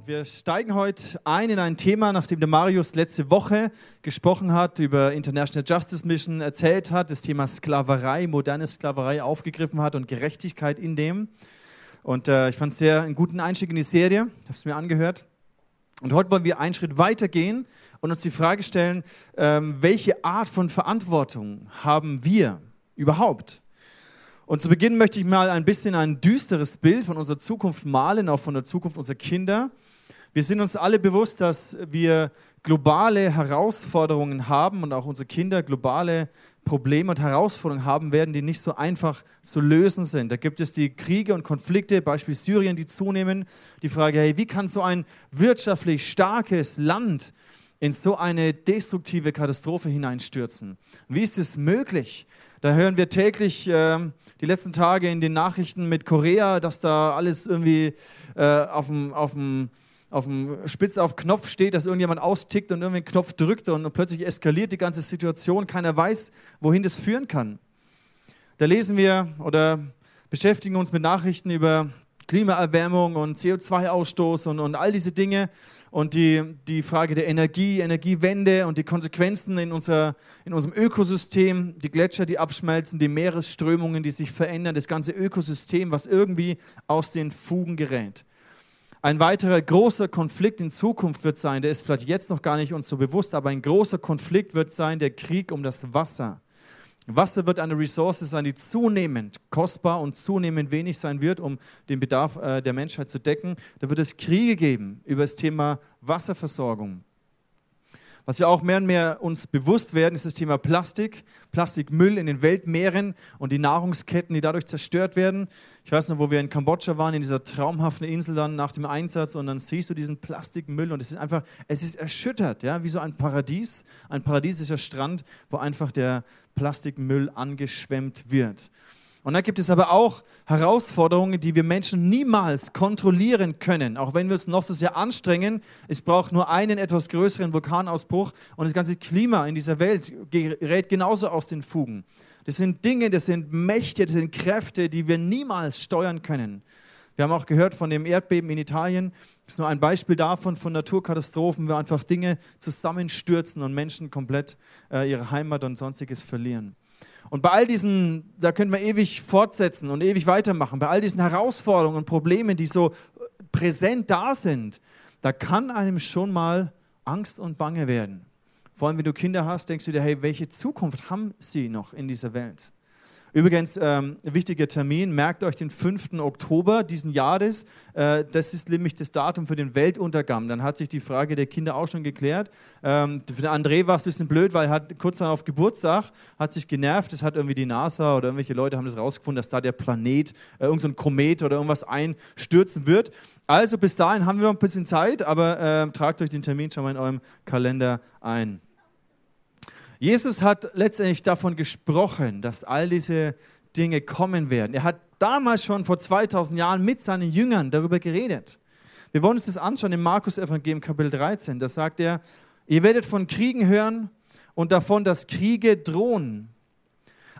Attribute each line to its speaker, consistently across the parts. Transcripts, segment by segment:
Speaker 1: Und wir steigen heute ein in ein Thema, nachdem der Marius letzte Woche gesprochen hat, über International Justice Mission erzählt hat, das Thema Sklaverei, moderne Sklaverei aufgegriffen hat und Gerechtigkeit in dem. Und äh, ich fand es sehr einen guten Einstieg in die Serie, habe es mir angehört. Und heute wollen wir einen Schritt weiter gehen und uns die Frage stellen, ähm, welche Art von Verantwortung haben wir überhaupt? Und zu Beginn möchte ich mal ein bisschen ein düsteres Bild von unserer Zukunft malen, auch von der Zukunft unserer Kinder. Wir sind uns alle bewusst, dass wir globale Herausforderungen haben und auch unsere Kinder globale Probleme und Herausforderungen haben werden, die nicht so einfach zu lösen sind. Da gibt es die Kriege und Konflikte, Beispiel Syrien, die zunehmen. Die Frage, hey, wie kann so ein wirtschaftlich starkes Land in so eine destruktive Katastrophe hineinstürzen? Wie ist es möglich? Da hören wir täglich äh, die letzten Tage in den Nachrichten mit Korea, dass da alles irgendwie äh, auf dem auf dem Spitz auf Knopf steht, dass irgendjemand austickt und irgendwie einen Knopf drückt und plötzlich eskaliert die ganze Situation. Keiner weiß, wohin das führen kann. Da lesen wir oder beschäftigen uns mit Nachrichten über Klimaerwärmung und CO2-Ausstoß und, und all diese Dinge und die, die Frage der Energie, Energiewende und die Konsequenzen in, unser, in unserem Ökosystem, die Gletscher, die abschmelzen, die Meeresströmungen, die sich verändern, das ganze Ökosystem, was irgendwie aus den Fugen gerät. Ein weiterer großer Konflikt in Zukunft wird sein, der ist vielleicht jetzt noch gar nicht uns so bewusst, aber ein großer Konflikt wird sein, der Krieg um das Wasser. Wasser wird eine Ressource sein, die zunehmend kostbar und zunehmend wenig sein wird, um den Bedarf äh, der Menschheit zu decken. Da wird es Kriege geben über das Thema Wasserversorgung. Was wir auch mehr und mehr uns bewusst werden, ist das Thema Plastik, Plastikmüll in den Weltmeeren und die Nahrungsketten, die dadurch zerstört werden. Ich weiß noch, wo wir in Kambodscha waren, in dieser traumhaften Insel dann nach dem Einsatz und dann siehst du diesen Plastikmüll und es ist einfach, es ist erschüttert, ja, wie so ein Paradies, ein paradiesischer Strand, wo einfach der Plastikmüll angeschwemmt wird. Und dann gibt es aber auch Herausforderungen, die wir Menschen niemals kontrollieren können, auch wenn wir es noch so sehr anstrengen. Es braucht nur einen etwas größeren Vulkanausbruch und das ganze Klima in dieser Welt gerät genauso aus den Fugen. Das sind Dinge, das sind Mächte, das sind Kräfte, die wir niemals steuern können. Wir haben auch gehört von dem Erdbeben in Italien. Das ist nur ein Beispiel davon, von Naturkatastrophen, wo einfach Dinge zusammenstürzen und Menschen komplett äh, ihre Heimat und sonstiges verlieren. Und bei all diesen, da können wir ewig fortsetzen und ewig weitermachen, bei all diesen Herausforderungen und Problemen, die so präsent da sind, da kann einem schon mal Angst und Bange werden. Vor allem, wenn du Kinder hast, denkst du dir, hey, welche Zukunft haben sie noch in dieser Welt? Übrigens, ähm, wichtiger Termin, merkt euch den 5. Oktober diesen Jahres. Äh, das ist nämlich das Datum für den Weltuntergang. Dann hat sich die Frage der Kinder auch schon geklärt. Ähm, für den André war es ein bisschen blöd, weil er hat kurz darauf Geburtstag, hat sich genervt. Das hat irgendwie die NASA oder irgendwelche Leute haben das rausgefunden, dass da der Planet, äh, irgendein Komet oder irgendwas einstürzen wird. Also bis dahin haben wir noch ein bisschen Zeit, aber äh, tragt euch den Termin schon mal in eurem Kalender ein. Jesus hat letztendlich davon gesprochen, dass all diese Dinge kommen werden. Er hat damals schon vor 2000 Jahren mit seinen Jüngern darüber geredet. Wir wollen uns das anschauen im Markus-Evangelium Kapitel 13. Da sagt er, ihr werdet von Kriegen hören und davon, dass Kriege drohen.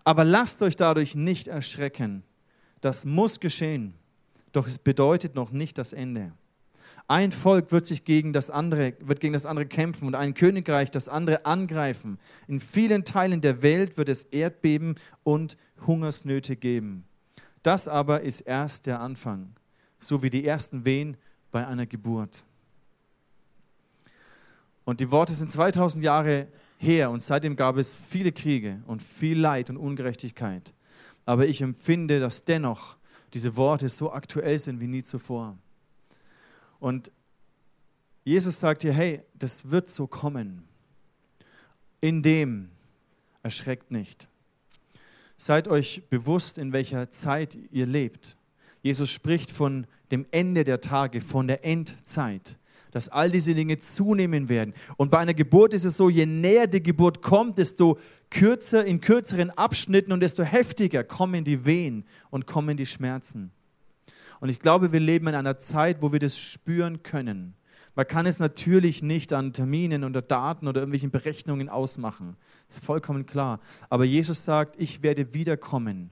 Speaker 1: Aber lasst euch dadurch nicht erschrecken. Das muss geschehen. Doch es bedeutet noch nicht das Ende. Ein Volk wird sich gegen das andere, wird gegen das andere kämpfen und ein Königreich das andere angreifen. In vielen Teilen der Welt wird es Erdbeben und Hungersnöte geben. Das aber ist erst der Anfang, so wie die ersten Wehen bei einer Geburt. Und die Worte sind 2000 Jahre her und seitdem gab es viele Kriege und viel Leid und Ungerechtigkeit. Aber ich empfinde, dass dennoch diese Worte so aktuell sind wie nie zuvor. Und Jesus sagt hier, hey, das wird so kommen. In dem erschreckt nicht. Seid euch bewusst, in welcher Zeit ihr lebt. Jesus spricht von dem Ende der Tage, von der Endzeit, dass all diese Dinge zunehmen werden. Und bei einer Geburt ist es so, je näher die Geburt kommt, desto kürzer, in kürzeren Abschnitten und desto heftiger kommen die Wehen und kommen die Schmerzen. Und ich glaube, wir leben in einer Zeit, wo wir das spüren können. Man kann es natürlich nicht an Terminen oder Daten oder irgendwelchen Berechnungen ausmachen. Das ist vollkommen klar. Aber Jesus sagt, ich werde wiederkommen.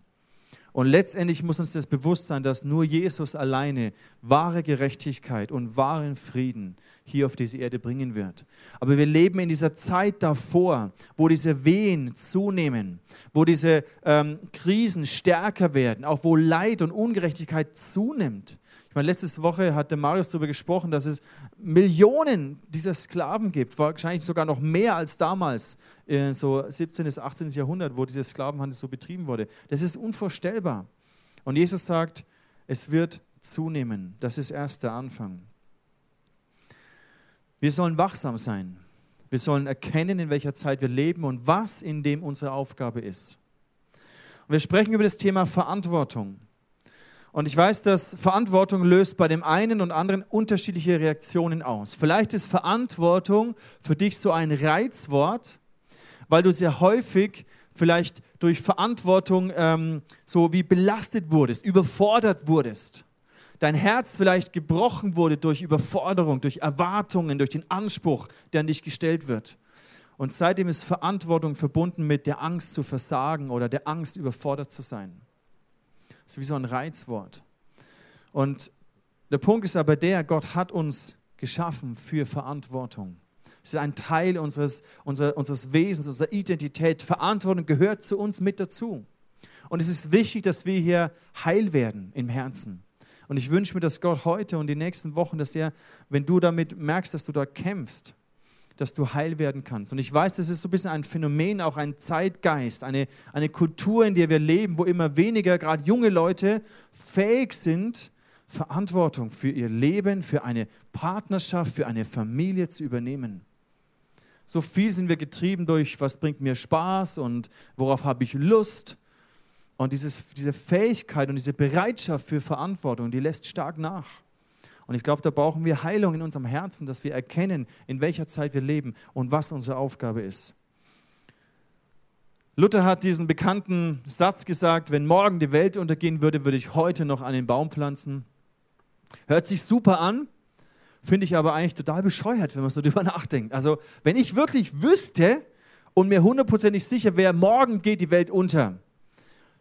Speaker 1: Und letztendlich muss uns das bewusst sein, dass nur Jesus alleine wahre Gerechtigkeit und wahren Frieden hier auf diese Erde bringen wird. Aber wir leben in dieser Zeit davor, wo diese Wehen zunehmen, wo diese ähm, Krisen stärker werden, auch wo Leid und Ungerechtigkeit zunimmt. Meine, letzte Woche hat der Marius darüber gesprochen, dass es Millionen dieser Sklaven gibt, wahrscheinlich sogar noch mehr als damals, äh, so 17. bis 18. Jahrhundert, wo diese Sklavenhandel so betrieben wurde. Das ist unvorstellbar. Und Jesus sagt, es wird zunehmen. Das ist erst der Anfang. Wir sollen wachsam sein. Wir sollen erkennen, in welcher Zeit wir leben und was in dem unsere Aufgabe ist. Und wir sprechen über das Thema Verantwortung. Und ich weiß, dass Verantwortung löst bei dem einen und anderen unterschiedliche Reaktionen aus. Vielleicht ist Verantwortung für dich so ein Reizwort, weil du sehr häufig vielleicht durch Verantwortung ähm, so wie belastet wurdest, überfordert wurdest dein Herz vielleicht gebrochen wurde durch Überforderung, durch Erwartungen, durch den Anspruch, der an dich gestellt wird. Und seitdem ist Verantwortung verbunden mit der Angst zu versagen oder der Angst, überfordert zu sein. Ist wie so ein Reizwort. Und der Punkt ist aber der, Gott hat uns geschaffen für Verantwortung. Es ist ein Teil unseres, unser, unseres Wesens, unserer Identität. Verantwortung gehört zu uns mit dazu. Und es ist wichtig, dass wir hier heil werden im Herzen. Und ich wünsche mir, dass Gott heute und die nächsten Wochen, dass er, wenn du damit merkst, dass du da kämpfst, dass du heil werden kannst. Und ich weiß, das ist so ein bisschen ein Phänomen, auch ein Zeitgeist, eine, eine Kultur, in der wir leben, wo immer weniger, gerade junge Leute, fähig sind, Verantwortung für ihr Leben, für eine Partnerschaft, für eine Familie zu übernehmen. So viel sind wir getrieben durch, was bringt mir Spaß und worauf habe ich Lust und dieses, diese Fähigkeit und diese Bereitschaft für Verantwortung, die lässt stark nach. Und ich glaube, da brauchen wir Heilung in unserem Herzen, dass wir erkennen, in welcher Zeit wir leben und was unsere Aufgabe ist. Luther hat diesen bekannten Satz gesagt, wenn morgen die Welt untergehen würde, würde ich heute noch einen Baum pflanzen. Hört sich super an, finde ich aber eigentlich total bescheuert, wenn man so drüber nachdenkt. Also, wenn ich wirklich wüsste und mir hundertprozentig sicher wäre, morgen geht die Welt unter,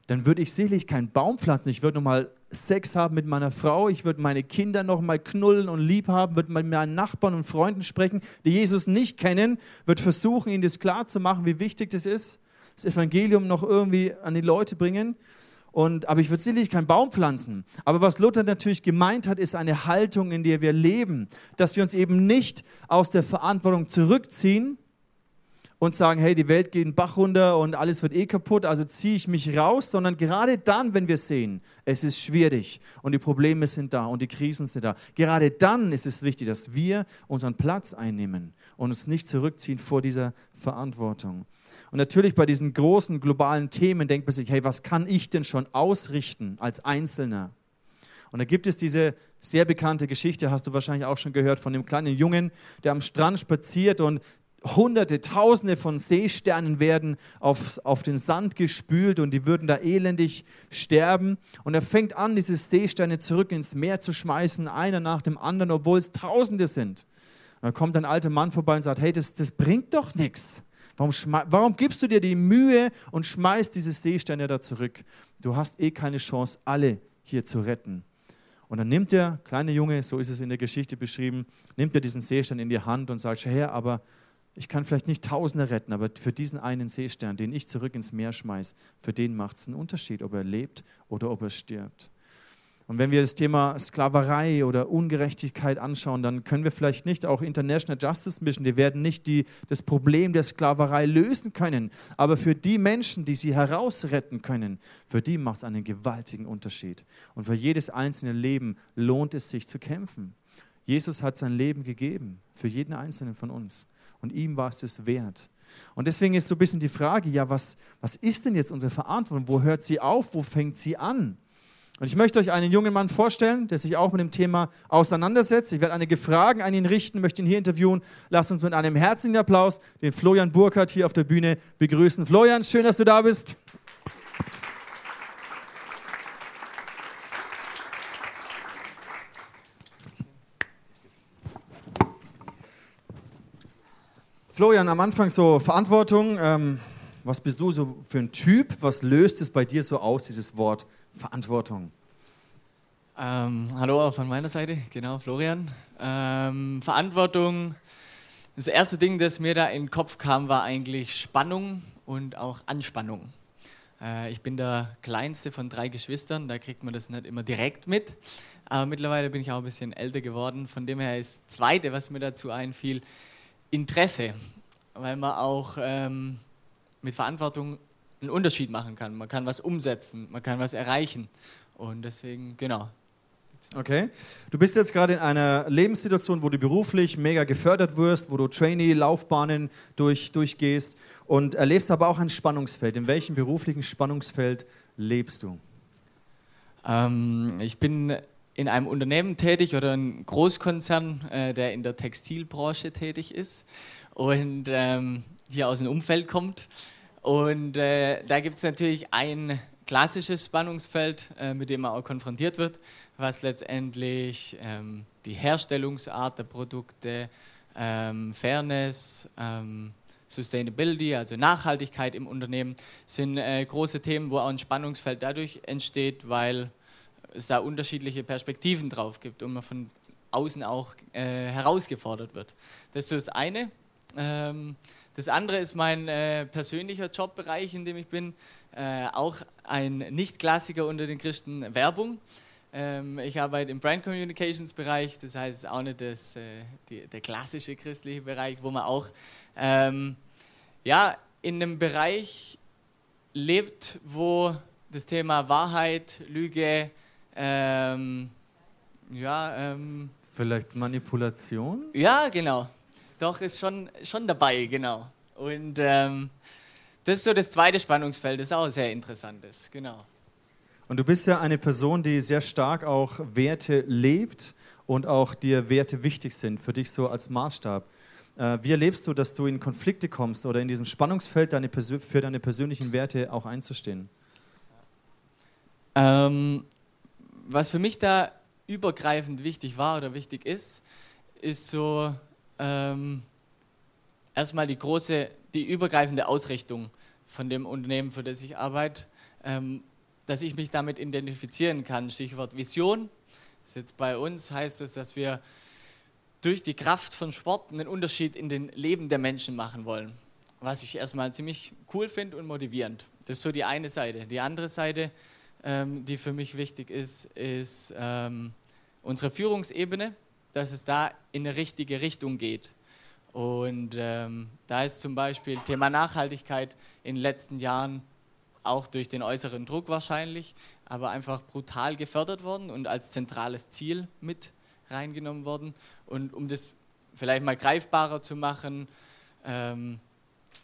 Speaker 1: dann würde ich selig keinen Baum pflanzen. Ich würde nochmal Sex haben mit meiner Frau, ich würde meine Kinder nochmal knullen und lieb haben, würde mit meinen Nachbarn und Freunden sprechen, die Jesus nicht kennen, würde versuchen, ihnen das klar zu machen, wie wichtig das ist, das Evangelium noch irgendwie an die Leute bringen. Und, aber ich würde sicherlich keinen Baum pflanzen. Aber was Luther natürlich gemeint hat, ist eine Haltung, in der wir leben, dass wir uns eben nicht aus der Verantwortung zurückziehen, und sagen, hey, die Welt geht in den Bach runter und alles wird eh kaputt, also ziehe ich mich raus, sondern gerade dann, wenn wir sehen, es ist schwierig und die Probleme sind da und die Krisen sind da, gerade dann ist es wichtig, dass wir unseren Platz einnehmen und uns nicht zurückziehen vor dieser Verantwortung. Und natürlich bei diesen großen globalen Themen denkt man sich, hey, was kann ich denn schon ausrichten als Einzelner? Und da gibt es diese sehr bekannte Geschichte, hast du wahrscheinlich auch schon gehört, von dem kleinen Jungen, der am Strand spaziert und Hunderte, Tausende von Seesternen werden auf, auf den Sand gespült und die würden da elendig sterben. Und er fängt an, diese Seesterne zurück ins Meer zu schmeißen, einer nach dem anderen, obwohl es Tausende sind. Und dann kommt ein alter Mann vorbei und sagt, hey, das, das bringt doch nichts. Warum, warum gibst du dir die Mühe und schmeißt diese Seesterne da zurück? Du hast eh keine Chance, alle hier zu retten. Und dann nimmt der kleine Junge, so ist es in der Geschichte beschrieben, nimmt er diesen Seestern in die Hand und sagt, Herr, aber ich kann vielleicht nicht Tausende retten, aber für diesen einen Seestern, den ich zurück ins Meer schmeiße, für den macht es einen Unterschied, ob er lebt oder ob er stirbt. Und wenn wir das Thema Sklaverei oder Ungerechtigkeit anschauen, dann können wir vielleicht nicht auch International Justice Mission, die werden nicht die, das Problem der Sklaverei lösen können, aber für die Menschen, die sie herausretten können, für die macht es einen gewaltigen Unterschied. Und für jedes einzelne Leben lohnt es sich zu kämpfen. Jesus hat sein Leben gegeben, für jeden einzelnen von uns. Und ihm war es das wert. Und deswegen ist so ein bisschen die Frage, ja, was, was ist denn jetzt unsere Verantwortung? Wo hört sie auf? Wo fängt sie an? Und ich möchte euch einen jungen Mann vorstellen, der sich auch mit dem Thema auseinandersetzt. Ich werde einige Fragen an ihn richten, möchte ihn hier interviewen. Lasst uns mit einem herzlichen Applaus den Florian Burkhardt hier auf der Bühne begrüßen. Florian, schön, dass du da bist. Florian, am Anfang so Verantwortung. Ähm, was bist du so für ein Typ? Was löst es bei dir so aus, dieses Wort Verantwortung.
Speaker 2: Ähm, hallo auch von meiner Seite, genau, Florian. Ähm, Verantwortung, das erste Ding, das mir da in den Kopf kam, war eigentlich Spannung und auch Anspannung. Äh, ich bin der kleinste von drei Geschwistern, da kriegt man das nicht immer direkt mit. Aber mittlerweile bin ich auch ein bisschen älter geworden. Von dem her ist das Zweite, was mir dazu einfiel, Interesse, weil man auch ähm, mit Verantwortung einen Unterschied machen kann. Man kann was umsetzen, man kann was erreichen. Und deswegen, genau,
Speaker 1: Okay. Du bist jetzt gerade in einer Lebenssituation, wo du beruflich mega gefördert wirst, wo du Trainee-Laufbahnen durch, durchgehst und erlebst aber auch ein Spannungsfeld. In welchem beruflichen Spannungsfeld lebst du?
Speaker 2: Ähm, ich bin in einem Unternehmen tätig oder einem Großkonzern, äh, der in der Textilbranche tätig ist und ähm, hier aus dem Umfeld kommt. Und äh, da gibt es natürlich ein klassisches Spannungsfeld, äh, mit dem man auch konfrontiert wird, was letztendlich ähm, die Herstellungsart der Produkte, ähm, Fairness, ähm, Sustainability, also Nachhaltigkeit im Unternehmen, sind äh, große Themen, wo auch ein Spannungsfeld dadurch entsteht, weil es da unterschiedliche Perspektiven drauf gibt und man von außen auch äh, herausgefordert wird. Das ist das eine. Ähm, das andere ist mein äh, persönlicher Jobbereich, in dem ich bin. Äh, auch ein Nicht-Klassiker unter den Christen, Werbung. Ähm, ich arbeite im Brand Communications Bereich, das heißt, auch nicht das, äh, die, der klassische christliche Bereich, wo man auch ähm, ja, in einem Bereich lebt, wo das Thema Wahrheit, Lüge, ähm, ja, ähm,
Speaker 1: vielleicht Manipulation?
Speaker 2: Ja, genau. Doch, ist schon, schon dabei, genau. Und ähm, das ist so das zweite Spannungsfeld, das auch sehr interessant ist, genau.
Speaker 1: Und du bist ja eine Person, die sehr stark auch Werte lebt und auch dir Werte wichtig sind, für dich so als Maßstab. Äh, wie erlebst du, dass du in Konflikte kommst oder in diesem Spannungsfeld deine, für deine persönlichen Werte auch einzustehen?
Speaker 2: Ähm, was für mich da übergreifend wichtig war oder wichtig ist, ist so ähm, erstmal die große, die übergreifende Ausrichtung von dem Unternehmen, für das ich arbeite, ähm, dass ich mich damit identifizieren kann. Stichwort Vision. Das ist jetzt bei uns heißt es, dass wir durch die Kraft von Sport einen Unterschied in den Leben der Menschen machen wollen. Was ich erstmal ziemlich cool finde und motivierend. Das ist so die eine Seite. Die andere Seite, ähm, die für mich wichtig ist, ist ähm, unsere Führungsebene, dass es da in eine richtige Richtung geht. Und ähm, da ist zum Beispiel Thema Nachhaltigkeit in den letzten Jahren auch durch den äußeren Druck wahrscheinlich, aber einfach brutal gefördert worden und als zentrales Ziel mit reingenommen worden. Und um das vielleicht mal greifbarer zu machen, ähm,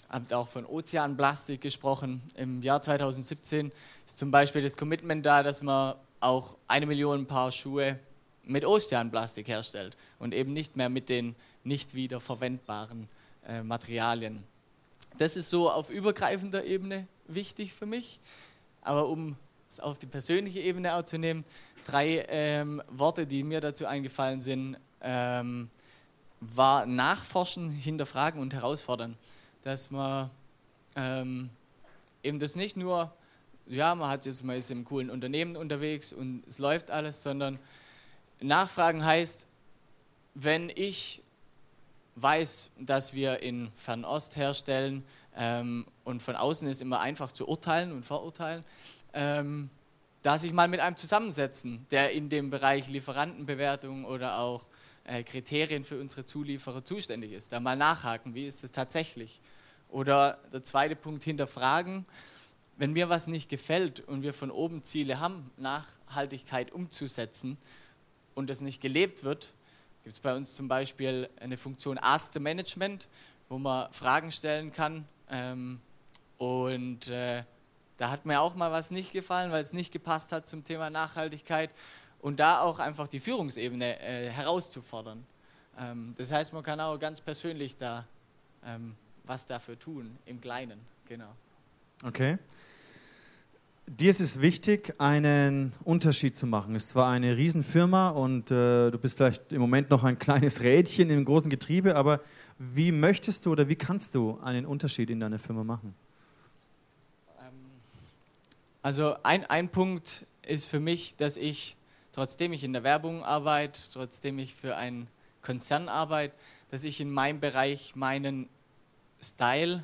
Speaker 2: habt auch von Ozeanplastik gesprochen. Im Jahr 2017 ist zum Beispiel das Commitment da, dass man auch eine Million Paar Schuhe mit Ozeanplastik herstellt und eben nicht mehr mit den nicht wiederverwendbaren äh, Materialien. Das ist so auf übergreifender Ebene wichtig für mich. Aber um es auf die persönliche Ebene auch zu nehmen, drei ähm, Worte, die mir dazu eingefallen sind, ähm, war nachforschen, hinterfragen und herausfordern. Dass man ähm, eben das nicht nur, ja, man hat jetzt mal ist im coolen Unternehmen unterwegs und es läuft alles, sondern nachfragen heißt, wenn ich weiß, dass wir in Fernost herstellen ähm, und von außen ist immer einfach zu urteilen und verurteilen, ähm, da sich mal mit einem zusammensetzen, der in dem Bereich Lieferantenbewertung oder auch äh, Kriterien für unsere Zulieferer zuständig ist. Da mal nachhaken, wie ist es tatsächlich? Oder der zweite Punkt, hinterfragen, wenn mir was nicht gefällt und wir von oben Ziele haben, Nachhaltigkeit umzusetzen und es nicht gelebt wird, gibt es bei uns zum Beispiel eine Funktion Ask the Management, wo man Fragen stellen kann. Ähm, und äh, da hat mir auch mal was nicht gefallen, weil es nicht gepasst hat zum Thema Nachhaltigkeit. Und da auch einfach die Führungsebene äh, herauszufordern. Ähm, das heißt, man kann auch ganz persönlich da ähm, was dafür tun, im Kleinen. Genau.
Speaker 1: Okay. Dir ist es wichtig, einen Unterschied zu machen. Es war eine Riesenfirma und äh, du bist vielleicht im Moment noch ein kleines Rädchen im großen Getriebe, aber wie möchtest du oder wie kannst du einen Unterschied in deiner Firma machen?
Speaker 2: Ähm, Also ein, ein Punkt ist für mich, dass ich, trotzdem ich in der Werbung arbeite, trotzdem ich für einen Konzern arbeite, dass ich in meinem Bereich meinen Style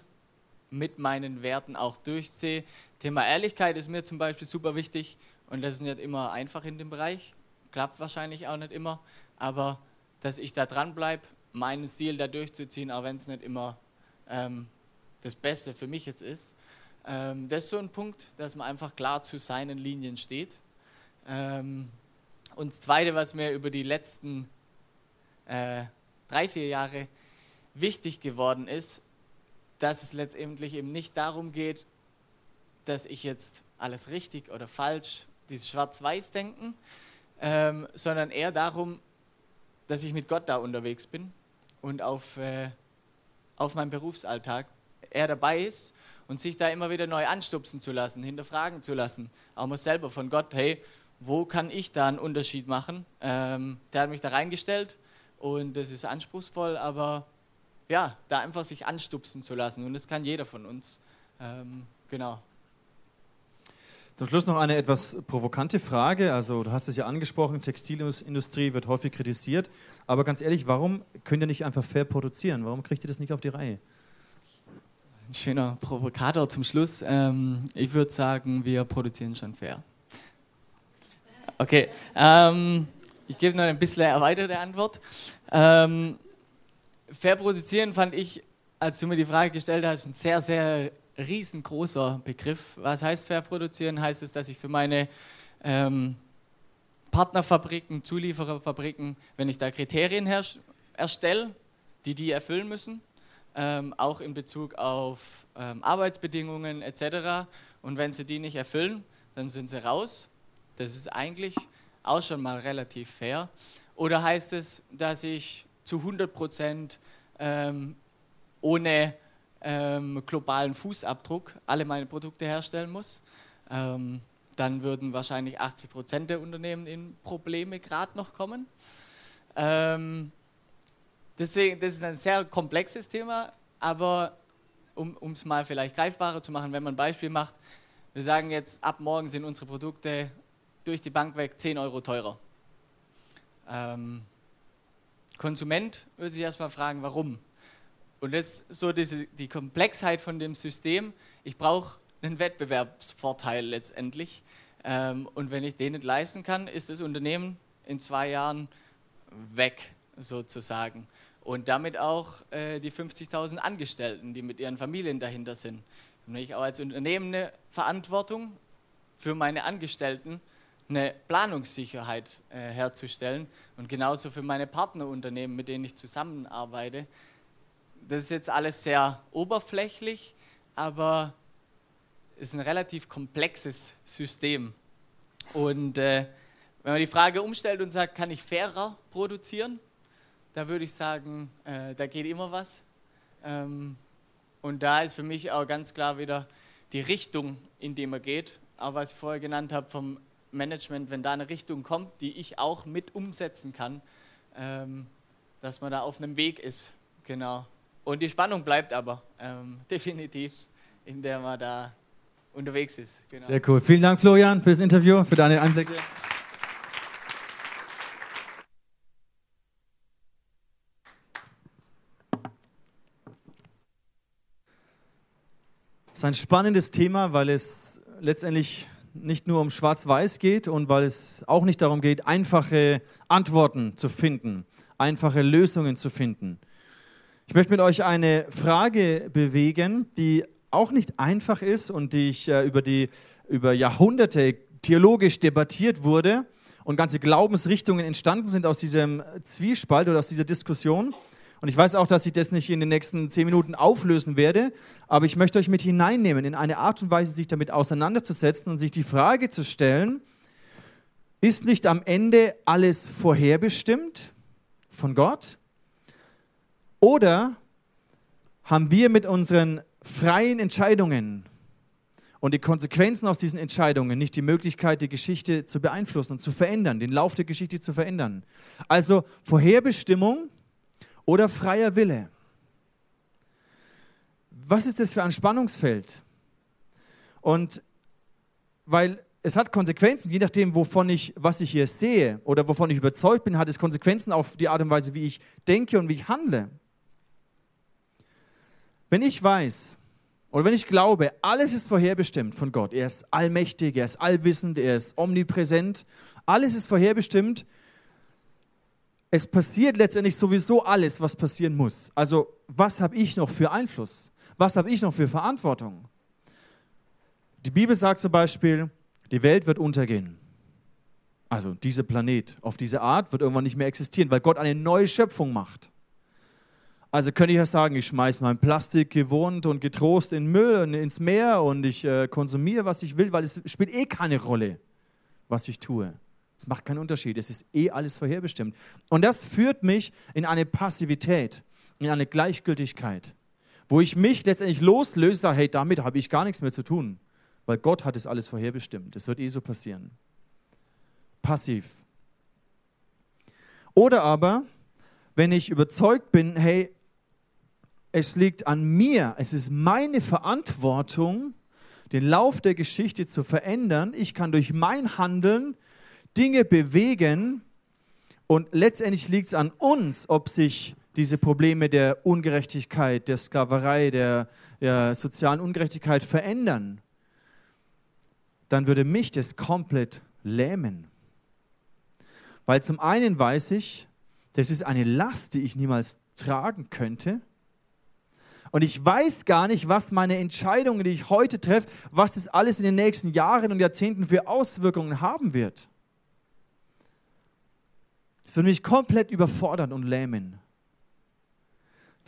Speaker 2: mit meinen Werten auch durchziehe. Thema Ehrlichkeit ist mir zum Beispiel super wichtig und das ist nicht immer einfach in dem Bereich, klappt wahrscheinlich auch nicht immer, aber dass ich da dran bleibe, meinen Stil da durchzuziehen, auch wenn es nicht immer ähm, das Beste für mich jetzt ist. Ähm, das ist so ein Punkt, dass man einfach klar zu seinen Linien steht. Ähm, und das Zweite, was mir über die letzten äh, drei, vier Jahre wichtig geworden ist, dass es letztendlich eben nicht darum geht, dass ich jetzt alles richtig oder falsch, dieses Schwarz-Weiß-Denken, ähm, sondern eher darum, dass ich mit Gott da unterwegs bin und auf, äh, auf meinem Berufsalltag er dabei ist und sich da immer wieder neu anstupsen zu lassen, hinterfragen zu lassen. Auch mal selber von Gott, hey, wo kann ich da einen Unterschied machen? Ähm, der hat mich da reingestellt und das ist anspruchsvoll, aber ja, da einfach sich anstupsen zu lassen und das kann jeder von uns. Ähm, genau.
Speaker 1: Zum Schluss noch eine etwas provokante Frage. Also, du hast es ja angesprochen, Textilindustrie wird häufig kritisiert. Aber ganz ehrlich, warum könnt ihr nicht einfach fair produzieren? Warum kriegt ihr das nicht auf die Reihe?
Speaker 2: Ein schöner Provokator zum Schluss. Ähm, ich würde sagen, wir produzieren schon fair. Okay, ähm, ich gebe noch ein bisschen erweiterte Antwort. Ähm, fair produzieren fand ich, als du mir die Frage gestellt hast, ein sehr, sehr riesengroßer Begriff. Was heißt fair produzieren? Heißt es, dass ich für meine ähm, Partnerfabriken, Zuliefererfabriken, wenn ich da Kriterien erstelle, die die erfüllen müssen, ähm, auch in Bezug auf ähm, Arbeitsbedingungen etc. Und wenn sie die nicht erfüllen, dann sind sie raus. Das ist eigentlich auch schon mal relativ fair. Oder heißt es, dass ich zu 100 Prozent ähm, ohne ähm, globalen Fußabdruck alle meine Produkte herstellen muss? Ähm, dann würden wahrscheinlich 80 Prozent der Unternehmen in Probleme gerade noch kommen. Ähm, Deswegen, das ist ein sehr komplexes Thema, aber um es mal vielleicht greifbarer zu machen, wenn man ein Beispiel macht, wir sagen jetzt, ab morgen sind unsere Produkte durch die Bank weg 10 Euro teurer. Ähm, Konsument würde sich erstmal fragen, warum? Und ist so diese, die Komplexheit von dem System. Ich brauche einen Wettbewerbsvorteil letztendlich. Ähm, und wenn ich den nicht leisten kann, ist das Unternehmen in zwei Jahren weg, sozusagen und damit auch äh, die 50.000 Angestellten, die mit ihren Familien dahinter sind. Dann ich auch als Unternehmen eine Verantwortung für meine Angestellten, eine Planungssicherheit äh, herzustellen und genauso für meine Partnerunternehmen, mit denen ich zusammenarbeite. Das ist jetzt alles sehr oberflächlich, aber ist ein relativ komplexes System. Und äh, wenn man die Frage umstellt und sagt, kann ich fairer produzieren, da würde ich sagen, äh, da geht immer was. Ähm, und da ist für mich auch ganz klar wieder die Richtung, in die man geht. Auch was ich vorher genannt habe vom Management, wenn da eine Richtung kommt, die ich auch mit umsetzen kann, ähm, dass man da auf einem Weg ist. Genau. Und die Spannung bleibt aber ähm, definitiv, in der man da unterwegs ist.
Speaker 1: Genau. Sehr cool. Vielen Dank, Florian, für das Interview, für deine Einblicke. ist ein spannendes Thema, weil es letztendlich nicht nur um Schwarz-Weiß geht und weil es auch nicht darum geht, einfache Antworten zu finden, einfache Lösungen zu finden. Ich möchte mit euch eine Frage bewegen, die auch nicht einfach ist und die ich äh, über, die, über Jahrhunderte theologisch debattiert wurde und ganze Glaubensrichtungen entstanden sind aus diesem Zwiespalt oder aus dieser Diskussion. Und ich weiß auch, dass ich das nicht in den nächsten zehn Minuten auflösen werde, aber ich möchte euch mit hineinnehmen, in eine Art und Weise sich damit auseinanderzusetzen und sich die Frage zu stellen, ist nicht am Ende alles vorherbestimmt von Gott? Oder haben wir mit unseren freien Entscheidungen und die Konsequenzen aus diesen Entscheidungen nicht die Möglichkeit, die Geschichte zu beeinflussen und zu verändern, den Lauf der Geschichte zu verändern? Also Vorherbestimmung oder freier Wille. Was ist das für ein Spannungsfeld? Und weil es hat Konsequenzen, je nachdem, wovon ich, was ich hier sehe oder wovon ich überzeugt bin, hat es Konsequenzen auf die Art und Weise, wie ich denke und wie ich handle. Wenn ich weiß oder wenn ich glaube, alles ist vorherbestimmt von Gott, er ist allmächtig, er ist allwissend, er ist omnipräsent, alles ist vorherbestimmt, es passiert letztendlich sowieso alles, was passieren muss. Also was habe ich noch für Einfluss? Was habe ich noch für Verantwortung? Die Bibel sagt zum Beispiel, die Welt wird untergehen. Also dieser Planet auf diese Art wird irgendwann nicht mehr existieren, weil Gott eine neue Schöpfung macht. Also könnte ich ja sagen, ich schmeiße mein Plastik gewohnt und getrost in Müll und ins Meer und ich äh, konsumiere, was ich will, weil es spielt eh keine Rolle, was ich tue. Es macht keinen Unterschied, es ist eh alles vorherbestimmt. Und das führt mich in eine Passivität, in eine Gleichgültigkeit, wo ich mich letztendlich loslöse, und sage, hey, damit habe ich gar nichts mehr zu tun weil Gott hat es alles vorherbestimmt. Es wird eh so passieren. Passiv. Oder aber, wenn ich überzeugt bin, hey, es liegt an mir, es ist meine Verantwortung, den Lauf der Geschichte zu verändern. Ich kann durch mein Handeln Dinge bewegen und letztendlich liegt es an uns, ob sich diese Probleme der Ungerechtigkeit, der Sklaverei, der, der sozialen Ungerechtigkeit verändern dann würde mich das komplett lähmen. Weil zum einen weiß ich, das ist eine Last, die ich niemals tragen könnte. Und ich weiß gar nicht, was meine Entscheidungen, die ich heute treffe, was das alles in den nächsten Jahren und Jahrzehnten für Auswirkungen haben wird. Es würde mich komplett überfordern und lähmen.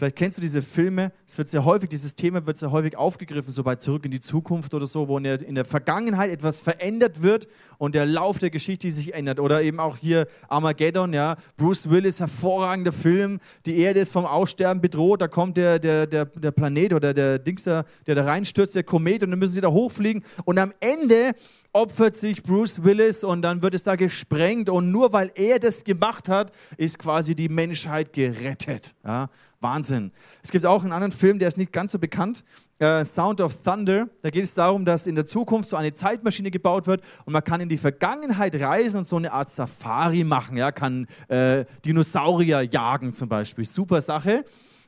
Speaker 1: Vielleicht kennst du diese Filme, es wird sehr häufig, dieses Thema wird sehr häufig aufgegriffen, so bei Zurück in die Zukunft oder so, wo in der, in der Vergangenheit etwas verändert wird und der Lauf der Geschichte sich ändert. Oder eben auch hier Armageddon, ja, Bruce Willis, hervorragender Film, die Erde ist vom Aussterben bedroht, da kommt der, der, der, der Planet oder der Dings, der, der da reinstürzt, der Komet und dann müssen sie da hochfliegen und am Ende opfert sich Bruce Willis und dann wird es da gesprengt und nur weil er das gemacht hat, ist quasi die Menschheit gerettet. Ja? Wahnsinn. Es gibt auch einen anderen Film, der ist nicht ganz so bekannt, äh, Sound of Thunder. Da geht es darum, dass in der Zukunft so eine Zeitmaschine gebaut wird und man kann in die Vergangenheit reisen und so eine Art Safari machen. Ja, kann äh, Dinosaurier jagen zum Beispiel. Super Sache.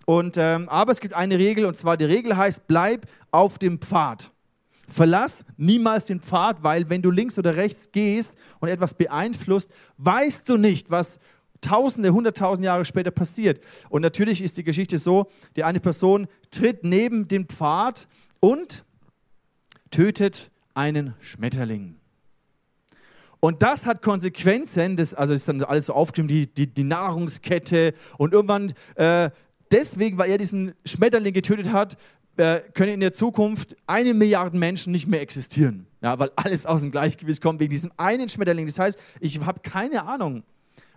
Speaker 1: Und, ähm, aber es gibt eine Regel und zwar die Regel heißt, bleib auf dem Pfad. Verlass niemals den Pfad, weil wenn du links oder rechts gehst und etwas beeinflusst, weißt du nicht, was Tausende, hunderttausend Jahre später passiert. Und natürlich ist die Geschichte so, die eine Person tritt neben den Pfad und tötet einen Schmetterling. Und das hat Konsequenzen, das, also ist dann alles so aufgeschrieben, die, die, die Nahrungskette und irgendwann, äh, deswegen, weil er diesen Schmetterling getötet hat, äh, können in der Zukunft eine Milliarde Menschen nicht mehr existieren. Ja, weil alles aus dem Gleichgewicht kommt wegen diesem einen Schmetterling. Das heißt, ich habe keine Ahnung,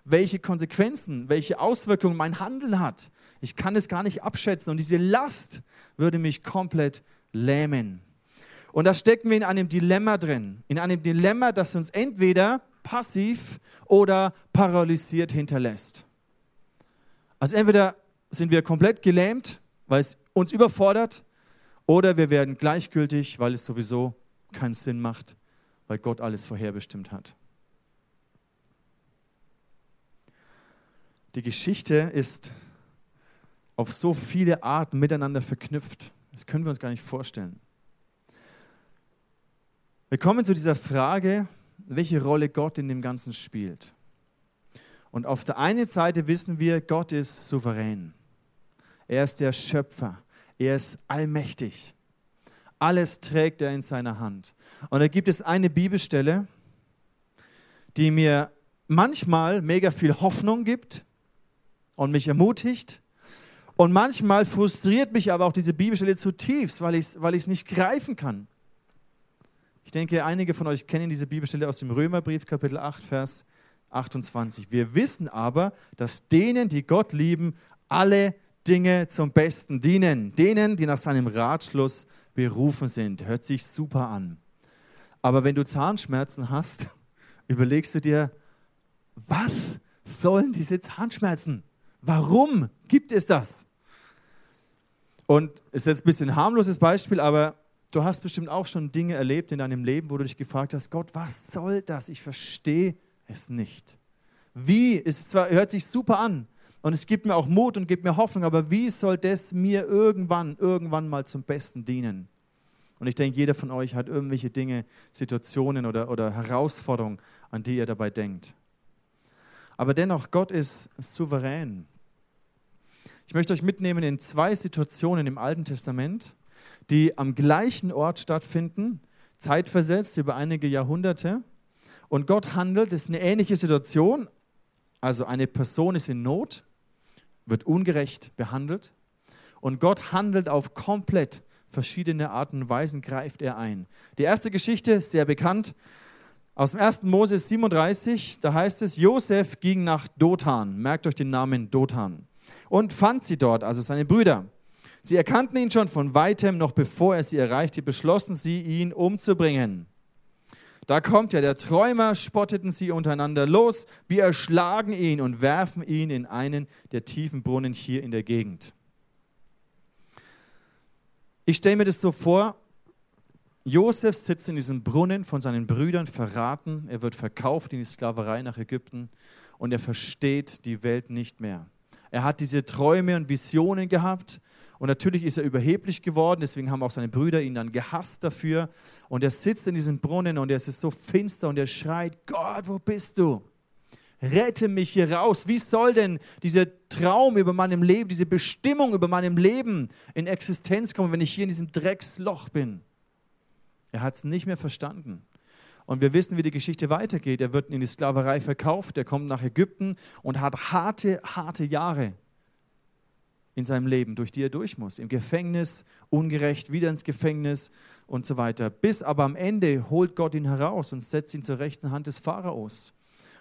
Speaker 1: welche Konsequenzen, welche Auswirkungen mein Handeln hat. Ich kann es gar nicht abschätzen und diese Last würde mich komplett lähmen. Und da stecken wir in einem Dilemma drin, in einem Dilemma, das uns entweder passiv oder paralysiert hinterlässt. Also entweder sind wir komplett gelähmt, weil es uns überfordert, oder wir werden gleichgültig, weil es sowieso keinen Sinn macht, weil Gott alles vorherbestimmt hat. Die Geschichte ist auf so viele Arten miteinander verknüpft. Das können wir uns gar nicht vorstellen. Wir kommen zu dieser Frage, welche Rolle Gott in dem Ganzen spielt. Und auf der einen Seite wissen wir, Gott ist souverän. Er ist der Schöpfer. Er ist allmächtig. Alles trägt er in seiner Hand. Und da gibt es eine Bibelstelle, die mir manchmal mega viel Hoffnung gibt und mich ermutigt. Und manchmal frustriert mich aber auch diese Bibelstelle zutiefst, weil ich es weil nicht greifen kann. Ich denke, einige von euch kennen diese Bibelstelle aus dem Römerbrief, Kapitel 8, Vers 28. Wir wissen aber, dass denen, die Gott lieben, alle Dinge zum Besten dienen. Denen, die nach seinem Ratschluss berufen sind. Hört sich super an. Aber wenn du Zahnschmerzen hast, überlegst du dir, was sollen diese Zahnschmerzen? Warum gibt es das? Und ist jetzt ein bisschen ein harmloses Beispiel, aber Du hast bestimmt auch schon Dinge erlebt in deinem Leben, wo du dich gefragt hast, Gott, was soll das? Ich verstehe es nicht. Wie? Es zwar, hört sich super an und es gibt mir auch Mut und gibt mir Hoffnung, aber wie soll das mir irgendwann, irgendwann mal zum Besten dienen? Und ich denke, jeder von euch hat irgendwelche Dinge, Situationen oder, oder Herausforderungen, an die ihr dabei denkt. Aber dennoch, Gott ist souverän. Ich möchte euch mitnehmen in zwei Situationen im Alten Testament, die am gleichen Ort stattfinden, zeitversetzt über einige Jahrhunderte. Und Gott handelt, es ist eine ähnliche Situation. Also eine Person ist in Not, wird ungerecht behandelt. Und Gott handelt auf komplett verschiedene Arten und Weisen, greift er ein. Die erste Geschichte sehr bekannt. Aus dem 1. Mose 37, da heißt es, Josef ging nach Dothan. Merkt euch den Namen Dothan. Und fand sie dort, also seine Brüder. Sie erkannten ihn schon von weitem, noch bevor er sie erreichte, beschlossen sie, ihn umzubringen. Da kommt ja der Träumer, spotteten sie untereinander los, wir erschlagen ihn und werfen ihn in einen der tiefen Brunnen hier in der Gegend. Ich stelle mir das so vor, Josef sitzt in diesem Brunnen von seinen Brüdern verraten, er wird verkauft in die Sklaverei nach Ägypten und er versteht die Welt nicht mehr. Er hat diese Träume und Visionen gehabt und natürlich ist er überheblich geworden, deswegen haben auch seine Brüder ihn dann gehasst dafür. Und er sitzt in diesem Brunnen und es ist so finster und er schreit, Gott, wo bist du? Rette mich hier raus. Wie soll denn dieser Traum über meinem Leben, diese Bestimmung über meinem Leben in Existenz kommen, wenn ich hier in diesem Drecksloch bin? Er hat es nicht mehr verstanden. Und wir wissen, wie die Geschichte weitergeht. Er wird in die Sklaverei verkauft, er kommt nach Ägypten und hat harte, harte Jahre in seinem Leben, durch die er durch muss. Im Gefängnis, ungerecht, wieder ins Gefängnis und so weiter. Bis aber am Ende holt Gott ihn heraus und setzt ihn zur rechten Hand des Pharaos.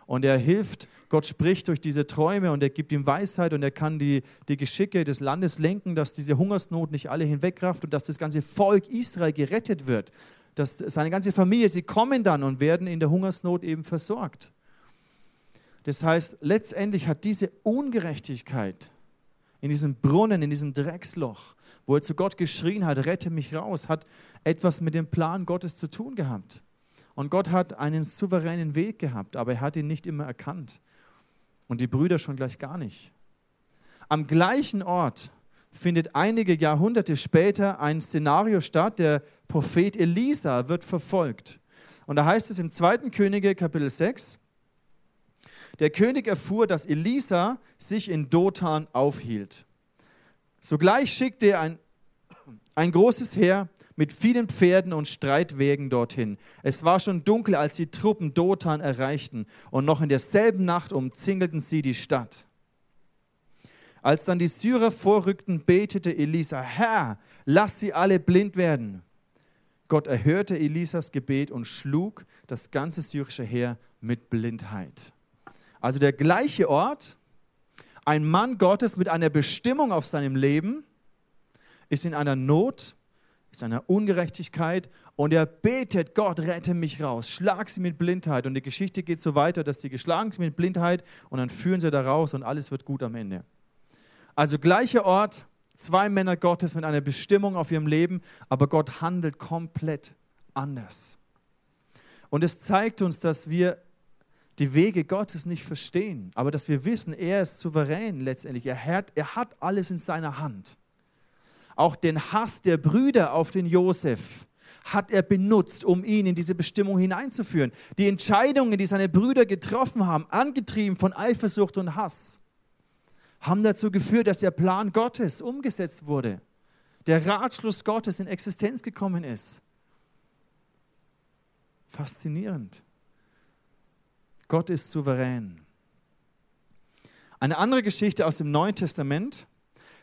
Speaker 1: Und er hilft, Gott spricht durch diese Träume und er gibt ihm Weisheit und er kann die, die Geschicke des Landes lenken, dass diese Hungersnot nicht alle hinwegrafft und dass das ganze Volk Israel gerettet wird. Dass seine ganze Familie, sie kommen dann und werden in der Hungersnot eben versorgt. Das heißt, letztendlich hat diese Ungerechtigkeit in diesem Brunnen, in diesem Drecksloch, wo er zu Gott geschrien hat, rette mich raus, hat etwas mit dem Plan Gottes zu tun gehabt. Und Gott hat einen souveränen Weg gehabt, aber er hat ihn nicht immer erkannt. Und die Brüder schon gleich gar nicht. Am gleichen Ort findet einige Jahrhunderte später ein Szenario statt. Der Prophet Elisa wird verfolgt. Und da heißt es im 2. Könige Kapitel 6, der König erfuhr, dass Elisa sich in Dothan aufhielt. Sogleich schickte er ein, ein großes Heer mit vielen Pferden und Streitwägen dorthin. Es war schon dunkel, als die Truppen Dothan erreichten, und noch in derselben Nacht umzingelten sie die Stadt. Als dann die Syrer vorrückten, betete Elisa, Herr, lass sie alle blind werden. Gott erhörte Elisas Gebet und schlug das ganze syrische Heer mit Blindheit. Also der gleiche Ort, ein Mann Gottes mit einer Bestimmung auf seinem Leben, ist in einer Not, ist in einer Ungerechtigkeit und er betet, Gott, rette mich raus, schlag sie mit Blindheit. Und die Geschichte geht so weiter, dass sie geschlagen sind mit Blindheit und dann führen sie da raus und alles wird gut am Ende. Also gleicher Ort, zwei Männer Gottes mit einer Bestimmung auf ihrem Leben, aber Gott handelt komplett anders. Und es zeigt uns, dass wir die Wege Gottes nicht verstehen, aber dass wir wissen, er ist souverän letztendlich. Er hat, er hat alles in seiner Hand. Auch den Hass der Brüder auf den Josef hat er benutzt, um ihn in diese Bestimmung hineinzuführen. Die Entscheidungen, die seine Brüder getroffen haben, angetrieben von Eifersucht und Hass, haben dazu geführt, dass der Plan Gottes umgesetzt wurde. Der Ratschluss Gottes in Existenz gekommen ist. Faszinierend. Gott ist souverän. Eine andere Geschichte aus dem Neuen Testament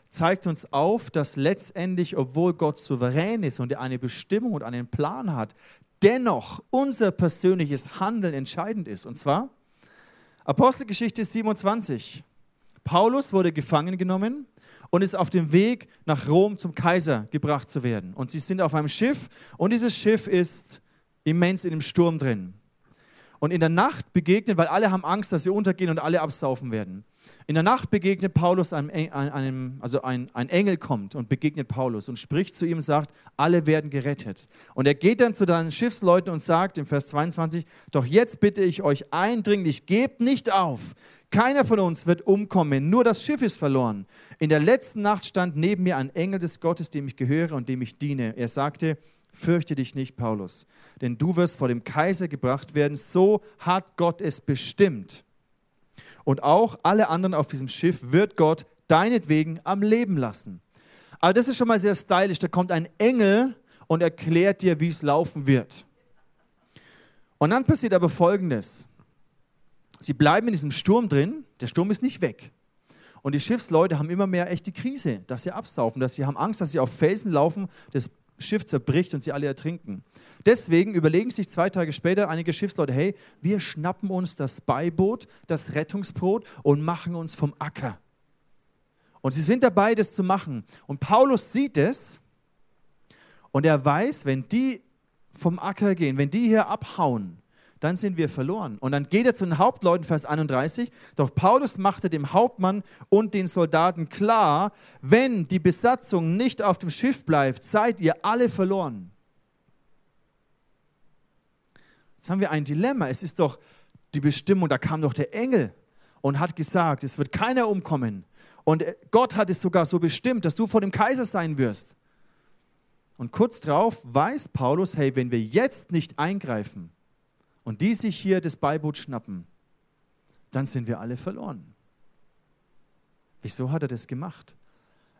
Speaker 1: zeigt uns auf, dass letztendlich, obwohl Gott souverän ist und er eine Bestimmung und einen Plan hat, dennoch unser persönliches Handeln entscheidend ist. Und zwar Apostelgeschichte 27. Paulus wurde gefangen genommen und ist auf dem Weg nach Rom zum Kaiser gebracht zu werden. Und sie sind auf einem Schiff und dieses Schiff ist immens in dem Sturm drin und in der Nacht begegnen, weil alle haben Angst, dass sie untergehen und alle absaufen werden. In der Nacht begegnet Paulus einem, einem also ein, ein Engel kommt und begegnet Paulus und spricht zu ihm und sagt, alle werden gerettet. Und er geht dann zu deinen Schiffsleuten und sagt im Vers 22, doch jetzt bitte ich euch eindringlich, gebt nicht auf. Keiner von uns wird umkommen, nur das Schiff ist verloren. In der letzten Nacht stand neben mir ein Engel des Gottes, dem ich gehöre und dem ich diene. Er sagte, fürchte dich nicht, Paulus, denn du wirst vor dem Kaiser gebracht werden. So hat Gott es bestimmt und auch alle anderen auf diesem Schiff wird Gott deinetwegen am Leben lassen. Aber das ist schon mal sehr stylisch. Da kommt ein Engel und erklärt dir, wie es laufen wird. Und dann passiert aber Folgendes. Sie bleiben in diesem Sturm drin, der Sturm ist nicht weg. Und die Schiffsleute haben immer mehr echt die Krise, dass sie absaufen, dass sie haben Angst, dass sie auf Felsen laufen, das Schiff zerbricht und sie alle ertrinken. Deswegen überlegen sich zwei Tage später einige Schiffsleute, hey, wir schnappen uns das Beiboot, das Rettungsboot und machen uns vom Acker. Und sie sind dabei, das zu machen. Und Paulus sieht es und er weiß, wenn die vom Acker gehen, wenn die hier abhauen, dann sind wir verloren. Und dann geht er zu den Hauptleuten, Vers 31. Doch Paulus machte dem Hauptmann und den Soldaten klar, wenn die Besatzung nicht auf dem Schiff bleibt, seid ihr alle verloren. Jetzt haben wir ein Dilemma. Es ist doch die Bestimmung, da kam doch der Engel und hat gesagt, es wird keiner umkommen. Und Gott hat es sogar so bestimmt, dass du vor dem Kaiser sein wirst. Und kurz darauf weiß Paulus, hey, wenn wir jetzt nicht eingreifen, und die sich hier das Beiboot schnappen, dann sind wir alle verloren. Wieso hat er das gemacht?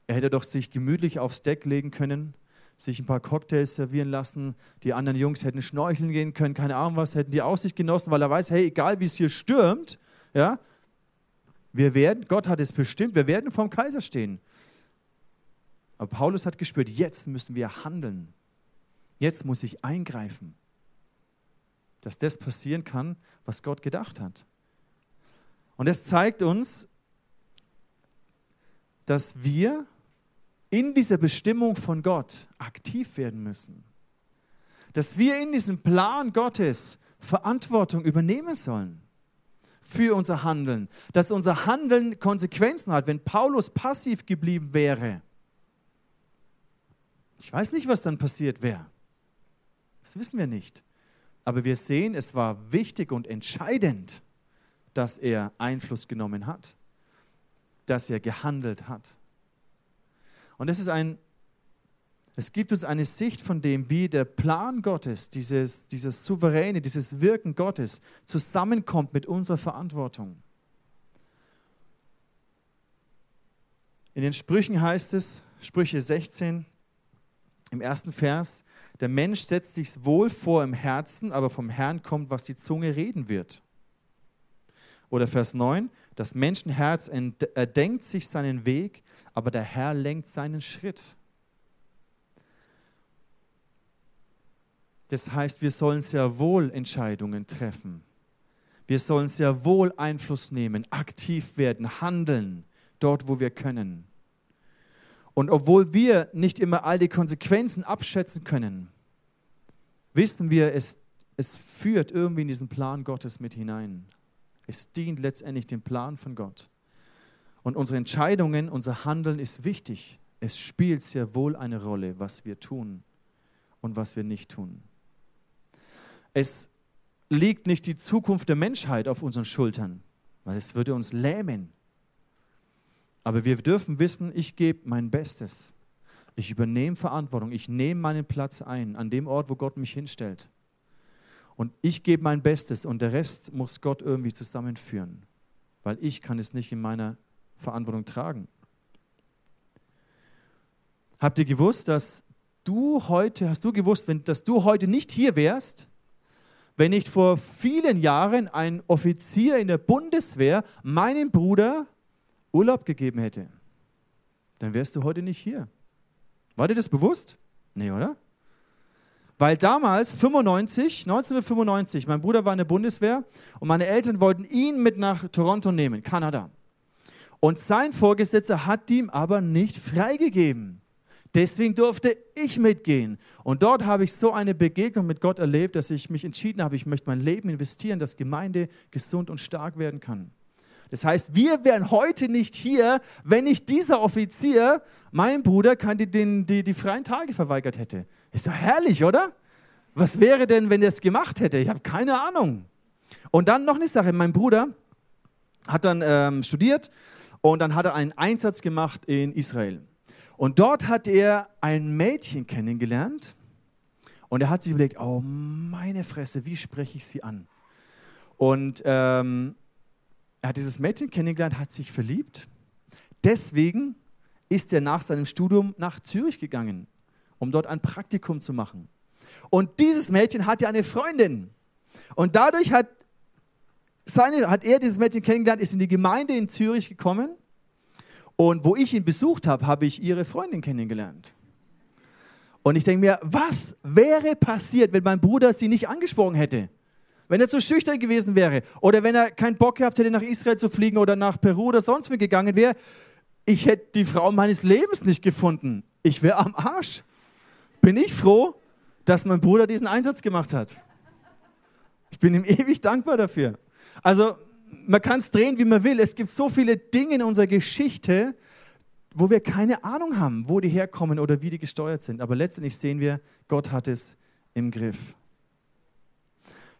Speaker 1: Er hätte doch sich gemütlich aufs Deck legen können, sich ein paar Cocktails servieren lassen, die anderen Jungs hätten schnorcheln gehen können, keine Ahnung was, hätten die Aussicht genossen, weil er weiß, hey, egal wie es hier stürmt, ja, wir werden, Gott hat es bestimmt, wir werden vom Kaiser stehen. Aber Paulus hat gespürt, jetzt müssen wir handeln. Jetzt muss ich eingreifen dass das passieren kann, was Gott gedacht hat. Und es zeigt uns, dass wir in dieser Bestimmung von Gott aktiv werden müssen. Dass wir in diesem Plan Gottes Verantwortung übernehmen sollen für unser Handeln. Dass unser Handeln Konsequenzen hat. Wenn Paulus passiv geblieben wäre, ich weiß nicht, was dann passiert wäre. Das wissen wir nicht. Aber wir sehen, es war wichtig und entscheidend, dass er Einfluss genommen hat, dass er gehandelt hat. Und es ist ein, es gibt uns eine Sicht von dem, wie der Plan Gottes, dieses, dieses souveräne, dieses Wirken Gottes zusammenkommt mit unserer Verantwortung. In den Sprüchen heißt es, Sprüche 16, im ersten Vers, der Mensch setzt sich wohl vor im Herzen, aber vom Herrn kommt, was die Zunge reden wird. Oder Vers 9, das Menschenherz erdenkt sich seinen Weg, aber der Herr lenkt seinen Schritt. Das heißt, wir sollen sehr wohl Entscheidungen treffen. Wir sollen sehr wohl Einfluss nehmen, aktiv werden, handeln, dort, wo wir können. Und obwohl wir nicht immer all die Konsequenzen abschätzen können, wissen wir, es, es führt irgendwie in diesen Plan Gottes mit hinein. Es dient letztendlich dem Plan von Gott. Und unsere Entscheidungen, unser Handeln ist wichtig. Es spielt sehr wohl eine Rolle, was wir tun und was wir nicht tun. Es liegt nicht die Zukunft der Menschheit auf unseren Schultern, weil es würde uns lähmen. Aber wir dürfen wissen, ich gebe mein Bestes. Ich übernehme Verantwortung. Ich nehme meinen Platz ein an dem Ort, wo Gott mich hinstellt. Und ich gebe mein Bestes und der Rest muss Gott irgendwie zusammenführen, weil ich kann es nicht in meiner Verantwortung tragen. Habt ihr gewusst, dass du heute, hast du gewusst, wenn, dass du heute nicht hier wärst, wenn nicht vor vielen Jahren ein Offizier in der Bundeswehr meinem Bruder Urlaub gegeben hätte, dann wärst du heute nicht hier. War dir das bewusst? Nee, oder? Weil damals, 95, 1995, mein Bruder war in der Bundeswehr und meine Eltern wollten ihn mit nach Toronto nehmen, Kanada. Und sein Vorgesetzter hat ihm aber nicht freigegeben. Deswegen durfte ich mitgehen. Und dort habe ich so eine Begegnung mit Gott erlebt, dass ich mich entschieden habe, ich möchte mein Leben investieren, dass Gemeinde gesund und stark werden kann. Das heißt, wir wären heute nicht hier, wenn nicht dieser Offizier meinem Bruder die, die, die, die freien Tage verweigert hätte. Ist doch herrlich, oder? Was wäre denn, wenn er es gemacht hätte? Ich habe keine Ahnung. Und dann noch eine Sache. Mein Bruder hat dann ähm, studiert und dann hat er einen Einsatz gemacht in Israel. Und dort hat er ein Mädchen kennengelernt und er hat sich überlegt, oh meine Fresse, wie spreche ich sie an? Und ähm, er hat dieses Mädchen kennengelernt, hat sich verliebt. Deswegen ist er nach seinem Studium nach Zürich gegangen, um dort ein Praktikum zu machen. Und dieses Mädchen hatte eine Freundin. Und dadurch hat, seine, hat er dieses Mädchen kennengelernt, ist in die Gemeinde in Zürich gekommen. Und wo ich ihn besucht habe, habe ich ihre Freundin kennengelernt. Und ich denke mir, was wäre passiert, wenn mein Bruder sie nicht angesprochen hätte? Wenn er zu schüchtern gewesen wäre oder wenn er keinen Bock gehabt hätte, nach Israel zu fliegen oder nach Peru oder sonst wo gegangen wäre, ich hätte die Frau meines Lebens nicht gefunden. Ich wäre am Arsch. Bin ich froh, dass mein Bruder diesen Einsatz gemacht hat. Ich bin ihm ewig dankbar dafür. Also, man kann es drehen, wie man will. Es gibt so viele Dinge in unserer Geschichte, wo wir keine Ahnung haben, wo die herkommen oder wie die gesteuert sind. Aber letztendlich sehen wir, Gott hat es im Griff.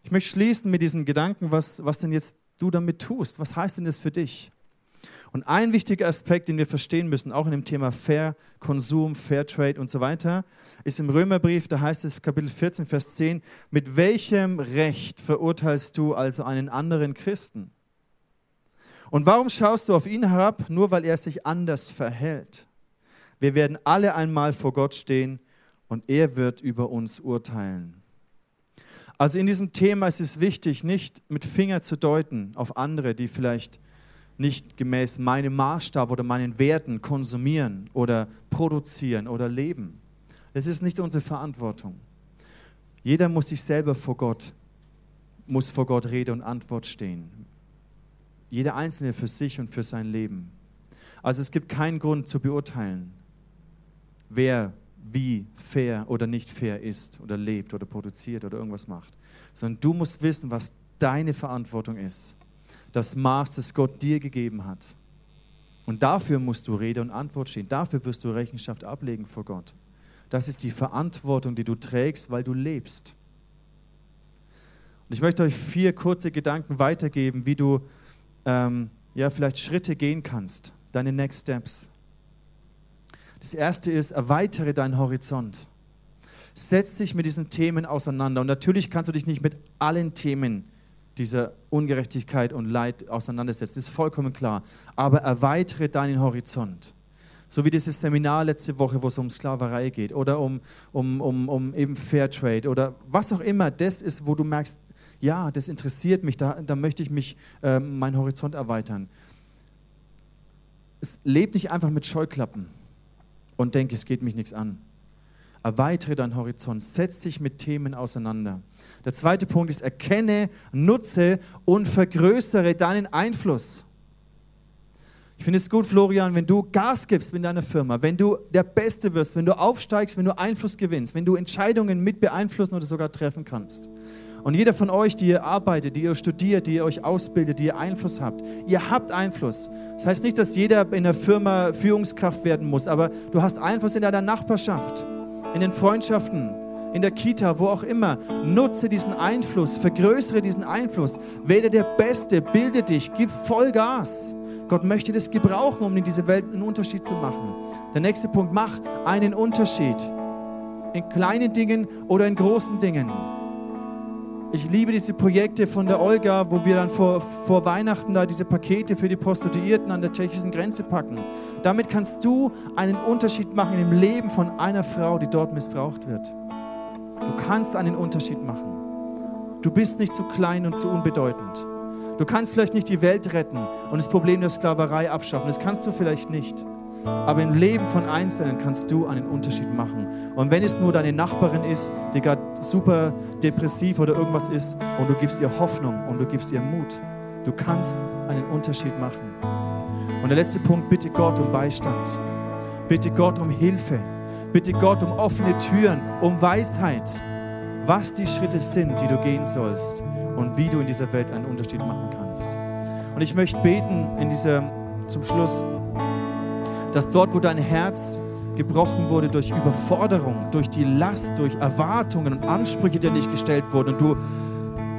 Speaker 1: Ich möchte schließen mit diesem Gedanken, was, was denn jetzt du damit tust. Was heißt denn das für dich? Und ein wichtiger Aspekt, den wir verstehen müssen, auch in dem Thema Fair Konsum, Fair Trade und so weiter, ist im Römerbrief, da heißt es Kapitel 14, Vers 10, mit welchem Recht verurteilst du also einen anderen Christen? Und warum schaust du auf ihn herab, nur weil er sich anders verhält? Wir werden alle einmal vor Gott stehen und er wird über uns urteilen. Also in diesem Thema ist es wichtig, nicht mit Finger zu deuten auf andere, die vielleicht nicht gemäß meinem Maßstab oder meinen Werten konsumieren oder produzieren oder leben. Das ist nicht unsere Verantwortung. Jeder muss sich selber vor Gott, muss vor Gott Rede und Antwort stehen. Jeder Einzelne für sich und für sein Leben. Also es gibt keinen Grund zu beurteilen, wer wie fair oder nicht fair ist oder lebt oder produziert oder irgendwas macht. Sondern du musst wissen, was deine Verantwortung ist das Maß, das Gott dir gegeben hat. Und dafür musst du Rede und Antwort stehen. Dafür wirst du Rechenschaft ablegen vor Gott. Das ist die Verantwortung, die du trägst, weil du lebst. Und ich möchte euch vier kurze Gedanken weitergeben, wie du ähm, ja vielleicht Schritte gehen kannst, deine Next Steps. Das erste ist, erweitere deinen Horizont. Setz dich mit diesen Themen auseinander. Und natürlich kannst du dich nicht mit allen Themen dieser Ungerechtigkeit und Leid auseinandersetzt. Das ist vollkommen klar. Aber erweitere deinen Horizont. So wie dieses Seminar letzte Woche, wo es um Sklaverei geht oder um, um, um, um eben Fairtrade oder was auch immer. Das ist, wo du merkst, ja, das interessiert mich, da, da möchte ich mich, äh, meinen Horizont erweitern. Es lebt nicht einfach mit Scheuklappen und denke, es geht mich nichts an erweitere deinen Horizont, setz dich mit Themen auseinander. Der zweite Punkt ist, erkenne, nutze und vergrößere deinen Einfluss. Ich finde es gut, Florian, wenn du Gas gibst in deiner Firma, wenn du der Beste wirst, wenn du aufsteigst, wenn du Einfluss gewinnst, wenn du Entscheidungen mit beeinflussen oder sogar treffen kannst. Und jeder von euch, die ihr arbeitet, die ihr studiert, die ihr euch ausbildet, die ihr Einfluss habt, ihr habt Einfluss. Das heißt nicht, dass jeder in der Firma Führungskraft werden muss, aber du hast Einfluss in deiner Nachbarschaft in den Freundschaften, in der Kita, wo auch immer. Nutze diesen Einfluss, vergrößere diesen Einfluss. Werde der Beste, bilde dich, gib Vollgas. Gott möchte das gebrauchen, um in dieser Welt einen Unterschied zu machen. Der nächste Punkt, mach einen Unterschied. In kleinen Dingen oder in großen Dingen. Ich liebe diese Projekte von der Olga, wo wir dann vor, vor Weihnachten da diese Pakete für die Prostituierten an der tschechischen Grenze packen. Damit kannst du einen Unterschied machen im Leben von einer Frau, die dort missbraucht wird. Du kannst einen Unterschied machen. Du bist nicht zu klein und zu unbedeutend. Du kannst vielleicht nicht die Welt retten und das Problem der Sklaverei abschaffen. Das kannst du vielleicht nicht. Aber im Leben von Einzelnen kannst du einen Unterschied machen. Und wenn es nur deine Nachbarin ist, die gerade super depressiv oder irgendwas ist, und du gibst ihr Hoffnung und du gibst ihr Mut, du kannst einen Unterschied machen. Und der letzte Punkt, bitte Gott um Beistand. Bitte Gott um Hilfe. Bitte Gott um offene Türen, um Weisheit, was die Schritte sind, die du gehen sollst und wie du in dieser Welt einen Unterschied machen kannst. Und ich möchte beten in dieser, zum Schluss, dass dort, wo dein Herz gebrochen wurde durch Überforderung, durch die Last, durch Erwartungen und Ansprüche, die nicht gestellt wurden und du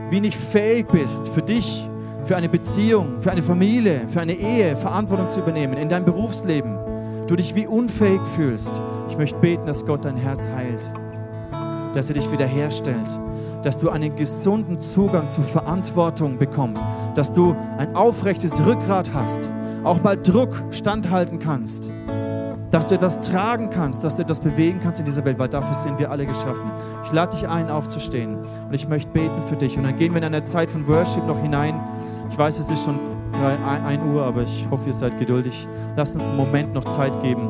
Speaker 1: wie nicht fähig bist, für dich, für eine Beziehung, für eine Familie, für eine Ehe Verantwortung zu übernehmen, in deinem Berufsleben, du dich wie unfähig fühlst. Ich möchte beten, dass Gott dein Herz heilt, dass er dich wiederherstellt, dass du einen gesunden Zugang zu Verantwortung bekommst, dass du ein aufrechtes Rückgrat hast, auch mal Druck standhalten kannst dass du etwas tragen kannst, dass du etwas bewegen kannst in dieser Welt, weil dafür sind wir alle geschaffen. Ich lade dich ein, aufzustehen und ich möchte beten für dich. Und dann gehen wir in eine Zeit von Worship noch hinein. Ich weiß, es ist schon 1 Uhr, aber ich hoffe, ihr seid geduldig. Lasst uns einen Moment noch Zeit geben.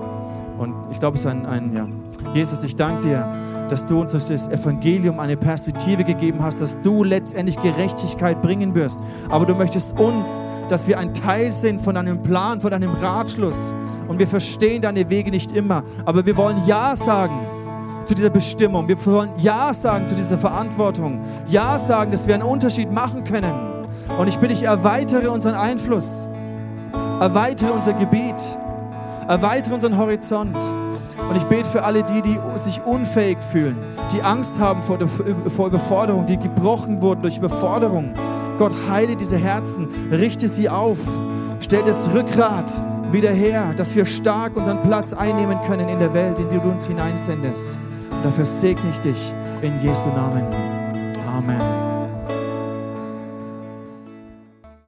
Speaker 1: Und ich glaube, es ist ein, ein ja. Jesus, ich danke dir, dass du uns durch das Evangelium eine Perspektive gegeben hast, dass du letztendlich Gerechtigkeit bringen wirst. Aber du möchtest uns, dass wir ein Teil sind von deinem Plan, von deinem Ratschluss. Und wir verstehen deine Wege nicht immer. Aber wir wollen Ja sagen zu dieser Bestimmung. Wir wollen Ja sagen zu dieser Verantwortung. Ja sagen, dass wir einen Unterschied machen können. Und ich bitte dich, erweitere unseren Einfluss. Erweitere unser Gebiet. Erweitere unseren Horizont. Und ich bete für alle die, die sich unfähig fühlen, die Angst haben vor, vor Überforderung, die gebrochen wurden durch Überforderung. Gott, heile diese Herzen, richte sie auf, stell das Rückgrat wieder her, dass wir stark unseren Platz einnehmen können in der Welt, in die du uns hineinsendest. Und dafür segne ich dich in Jesu Namen. Amen.